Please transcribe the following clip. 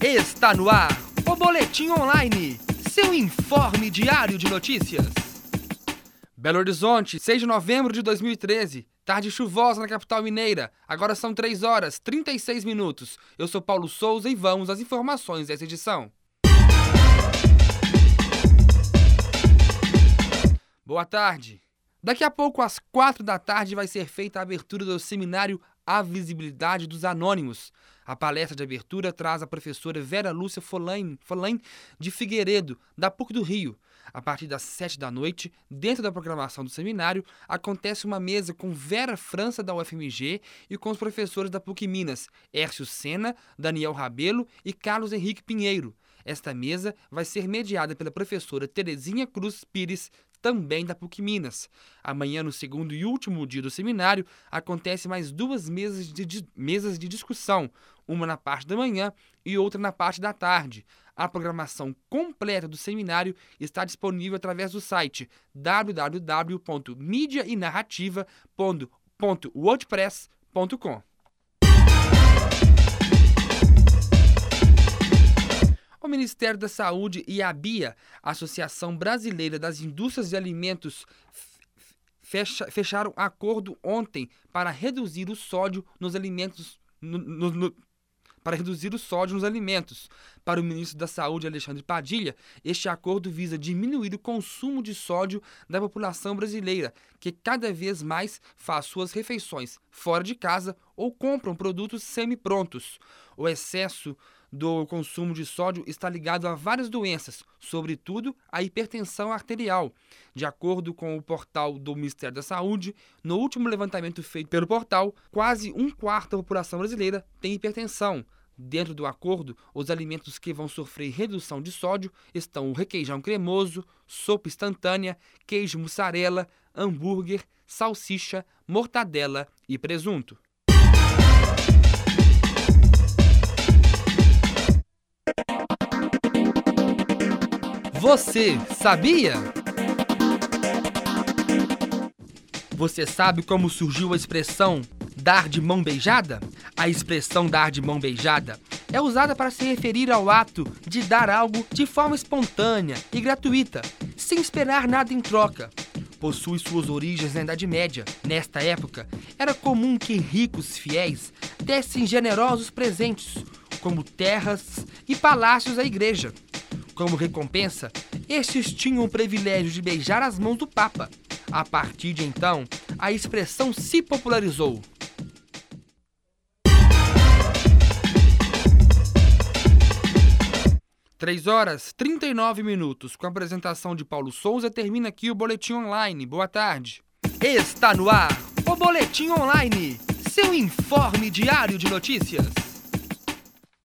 Está no ar o Boletim Online, seu informe diário de notícias. Belo Horizonte, 6 de novembro de 2013. Tarde chuvosa na capital mineira. Agora são 3 horas 36 minutos. Eu sou Paulo Souza e vamos às informações dessa edição. Boa tarde. Daqui a pouco, às quatro da tarde, vai ser feita a abertura do seminário A Visibilidade dos Anônimos. A palestra de abertura traz a professora Vera Lúcia Folain, Folain de Figueiredo, da PUC do Rio. A partir das sete da noite, dentro da programação do seminário, acontece uma mesa com Vera França, da UFMG, e com os professores da PUC Minas, Ércio Sena, Daniel Rabelo e Carlos Henrique Pinheiro. Esta mesa vai ser mediada pela professora Terezinha Cruz Pires, também da PUC Minas. Amanhã, no segundo e último dia do seminário, acontece mais duas mesas de, de, mesas de discussão, uma na parte da manhã e outra na parte da tarde. A programação completa do seminário está disponível através do site www.mediainarrativa.wordpress.com. Ministério da Saúde e a BIA, Associação Brasileira das Indústrias de Alimentos, fecha, fecharam acordo ontem para reduzir o sódio nos alimentos. No, no, no, para reduzir o sódio nos alimentos. Para o ministro da Saúde, Alexandre Padilha, este acordo visa diminuir o consumo de sódio da população brasileira, que cada vez mais faz suas refeições fora de casa ou compram produtos semi-prontos. O excesso do consumo de sódio está ligado a várias doenças, sobretudo a hipertensão arterial. De acordo com o portal do Ministério da Saúde, no último levantamento feito pelo portal, quase um quarto da população brasileira tem hipertensão. Dentro do acordo, os alimentos que vão sofrer redução de sódio estão o requeijão cremoso, sopa instantânea, queijo mussarela, hambúrguer, salsicha, mortadela e presunto. Você sabia? Você sabe como surgiu a expressão dar de mão beijada? A expressão dar de mão beijada é usada para se referir ao ato de dar algo de forma espontânea e gratuita, sem esperar nada em troca. Possui suas origens na Idade Média. Nesta época, era comum que ricos fiéis dessem generosos presentes, como terras e palácios à igreja. Como recompensa, estes tinham o privilégio de beijar as mãos do Papa. A partir de então, a expressão se popularizou. Três horas 39 minutos. Com a apresentação de Paulo Souza, termina aqui o Boletim Online. Boa tarde. Está no ar o Boletim Online, seu informe diário de notícias.